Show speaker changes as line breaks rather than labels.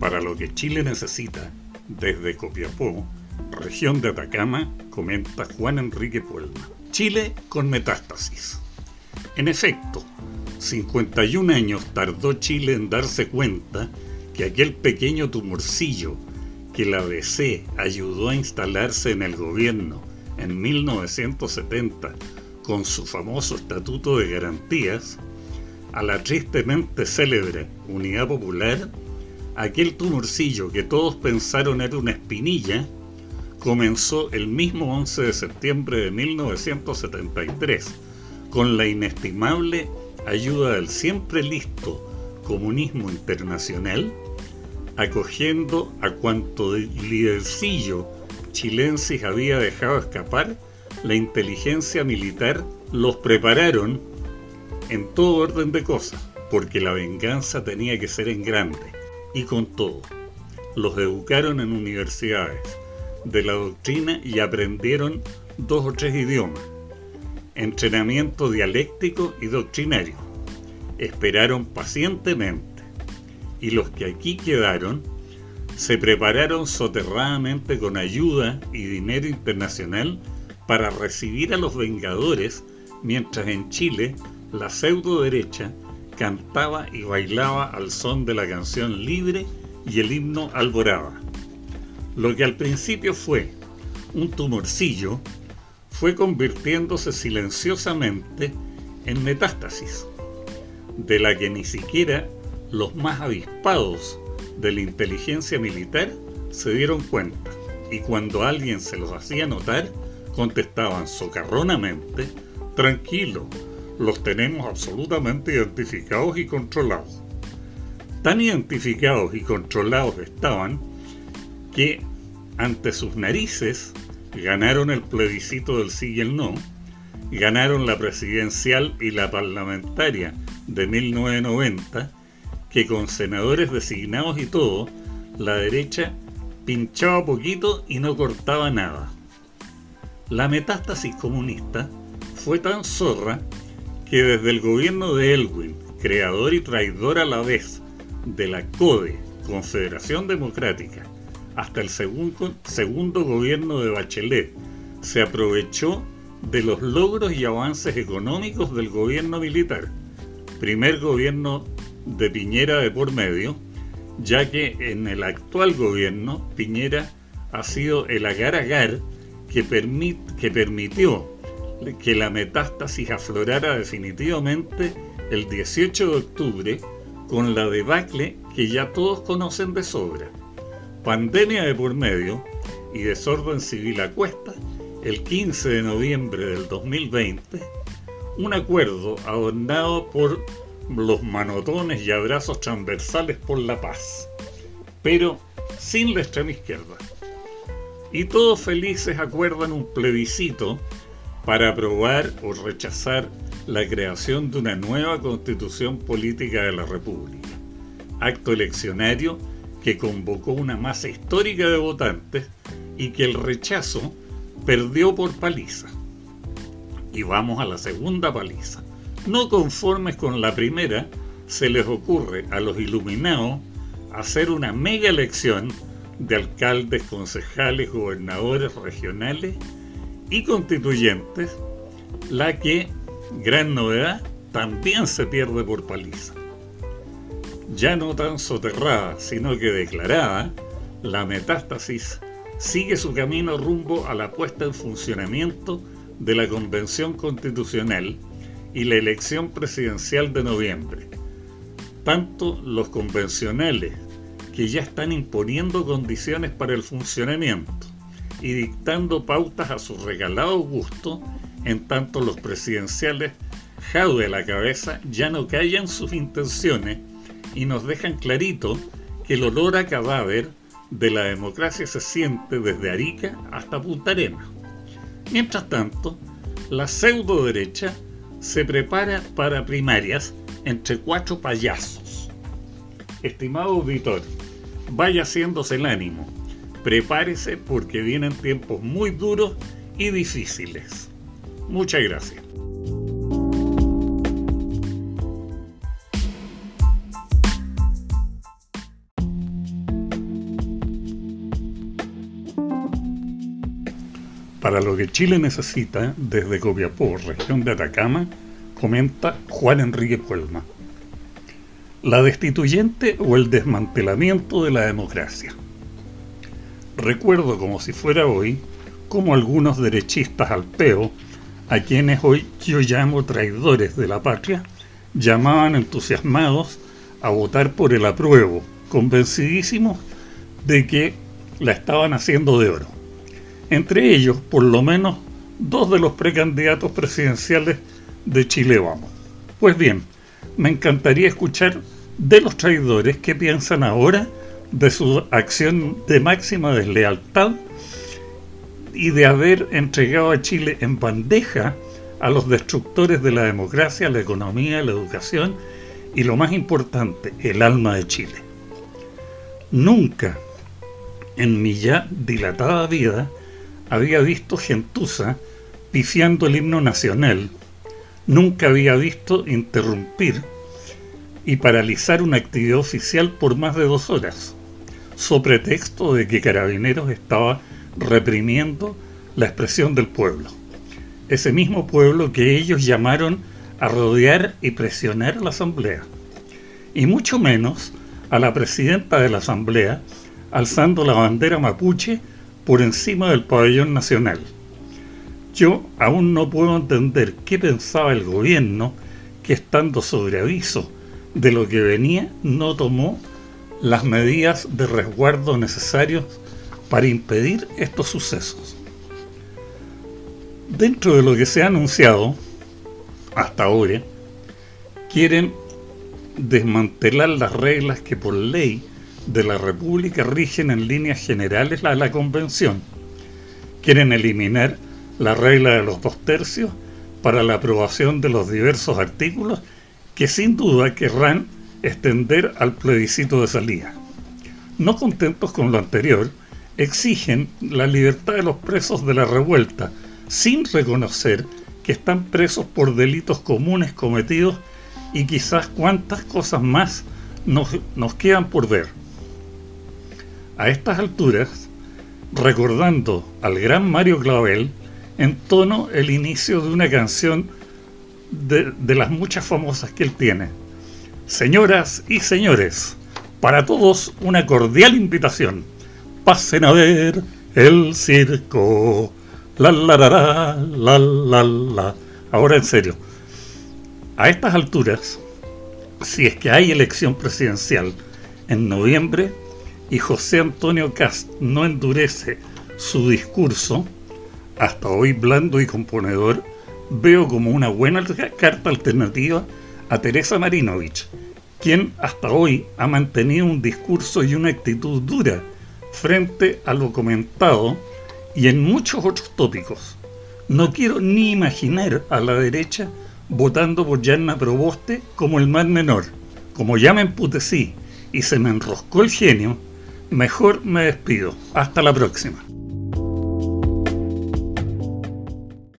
para lo que Chile necesita desde Copiapó, región de Atacama, comenta Juan Enrique Puelma. Chile con metástasis. En efecto, 51 años tardó Chile en darse cuenta que aquel pequeño tumorcillo que la DC ayudó a instalarse en el gobierno en 1970 con su famoso Estatuto de Garantías, a la tristemente célebre Unidad Popular, aquel tumorcillo que todos pensaron era una espinilla, comenzó el mismo 11 de septiembre de 1973, con la inestimable ayuda del siempre listo comunismo internacional, acogiendo a cuanto lidercillo chilensis había dejado escapar, la inteligencia militar los prepararon en todo orden de cosas, porque la venganza tenía que ser en grande, y con todo. Los educaron en universidades de la doctrina y aprendieron dos o tres idiomas, entrenamiento dialéctico y doctrinario. Esperaron pacientemente, y los que aquí quedaron se prepararon soterradamente con ayuda y dinero internacional para recibir a los Vengadores, mientras en Chile la pseudo derecha cantaba y bailaba al son de la canción Libre y el himno Alborada. Lo que al principio fue un tumorcillo fue convirtiéndose silenciosamente en metástasis, de la que ni siquiera los más avispados de la inteligencia militar se dieron cuenta y cuando alguien se los hacía notar, contestaban socarronamente, tranquilo, los tenemos absolutamente identificados y controlados. Tan identificados y controlados estaban que ante sus narices ganaron el plebiscito del sí y el no, ganaron la presidencial y la parlamentaria de 1990, que con senadores designados y todo, la derecha pinchaba poquito y no cortaba nada. La metástasis comunista fue tan zorra que desde el gobierno de Elwin, creador y traidor a la vez de la CODE, Confederación Democrática, hasta el segundo, gobierno de Bachelet, se aprovechó de los logros y avances económicos del gobierno militar, primer gobierno de Piñera de por medio, ya que en el actual gobierno Piñera ha sido el agar-agar que permitió que la metástasis aflorara definitivamente el 18 de octubre con la debacle que ya todos conocen de sobra. Pandemia de por medio y desorden civil a cuesta, el 15 de noviembre del 2020, un acuerdo adornado por los manotones y abrazos transversales por la paz, pero sin la extrema izquierda. Y todos felices acuerdan un plebiscito para aprobar o rechazar la creación de una nueva constitución política de la República, acto eleccionario que convocó una masa histórica de votantes y que el rechazo perdió por paliza. Y vamos a la segunda paliza. No conformes con la primera, se les ocurre a los iluminados hacer una mega elección de alcaldes, concejales, gobernadores regionales y constituyentes, la que, gran novedad, también se pierde por paliza. Ya no tan soterrada, sino que declarada, la metástasis sigue su camino rumbo a la puesta en funcionamiento de la Convención Constitucional y la elección presidencial de noviembre. Tanto los convencionales, que ya están imponiendo condiciones para el funcionamiento y dictando pautas a su regalado gusto, en tanto los presidenciales, jaude a la cabeza, ya no callan sus intenciones y nos dejan clarito que el olor a cadáver de la democracia se siente desde Arica hasta Punta Arenas. Mientras tanto, la pseudo derecha se prepara para primarias entre cuatro payasos. Estimado auditor, vaya haciéndose el ánimo. Prepárese porque vienen tiempos muy duros y difíciles. Muchas gracias. Para lo que Chile necesita, desde Copiapó, región de Atacama, comenta Juan Enrique Puelma. La destituyente o el desmantelamiento de la democracia. Recuerdo como si fuera hoy, como algunos derechistas al peo, a quienes hoy yo llamo traidores de la patria, llamaban entusiasmados a votar por el apruebo, convencidísimos de que la estaban haciendo de oro. Entre ellos, por lo menos, dos de los precandidatos presidenciales de Chile Vamos. Pues bien, me encantaría escuchar de los traidores qué piensan ahora de su acción de máxima deslealtad y de haber entregado a Chile en bandeja a los destructores de la democracia, la economía, la educación y lo más importante, el alma de Chile. Nunca en mi ya dilatada vida había visto gentuza pifiando el himno nacional, nunca había visto interrumpir y paralizar una actividad oficial por más de dos horas, so pretexto de que Carabineros estaba reprimiendo la expresión del pueblo. Ese mismo pueblo que ellos llamaron a rodear y presionar la Asamblea. Y mucho menos a la presidenta de la Asamblea alzando la bandera mapuche por encima del pabellón nacional. Yo aún no puedo entender qué pensaba el gobierno que estando sobre aviso de lo que venía no tomó las medidas de resguardo necesarios para impedir estos sucesos. Dentro de lo que se ha anunciado hasta ahora, quieren desmantelar las reglas que por ley de la República rigen en líneas generales a la Convención. Quieren eliminar la regla de los dos tercios para la aprobación de los diversos artículos que sin duda querrán extender al plebiscito de salida. No contentos con lo anterior, exigen la libertad de los presos de la revuelta, sin reconocer que están presos por delitos comunes cometidos y quizás cuántas cosas más nos, nos quedan por ver. A estas alturas, recordando al gran Mario Clavel, entono el inicio de una canción de, de las muchas famosas que él tiene. Señoras y señores, para todos una cordial invitación. Pasen a ver el circo. La la la la la la la. Ahora en serio. A estas alturas, si es que hay elección presidencial en noviembre y José Antonio Cast no endurece su discurso, hasta hoy blando y componedor, veo como una buena carta alternativa a Teresa Marinovich, quien hasta hoy ha mantenido un discurso y una actitud dura frente a lo comentado y en muchos otros tópicos. No quiero ni imaginar a la derecha votando por Yanna Proboste como el más menor. Como ya me emputecí y se me enroscó el genio, mejor me despido. Hasta la próxima.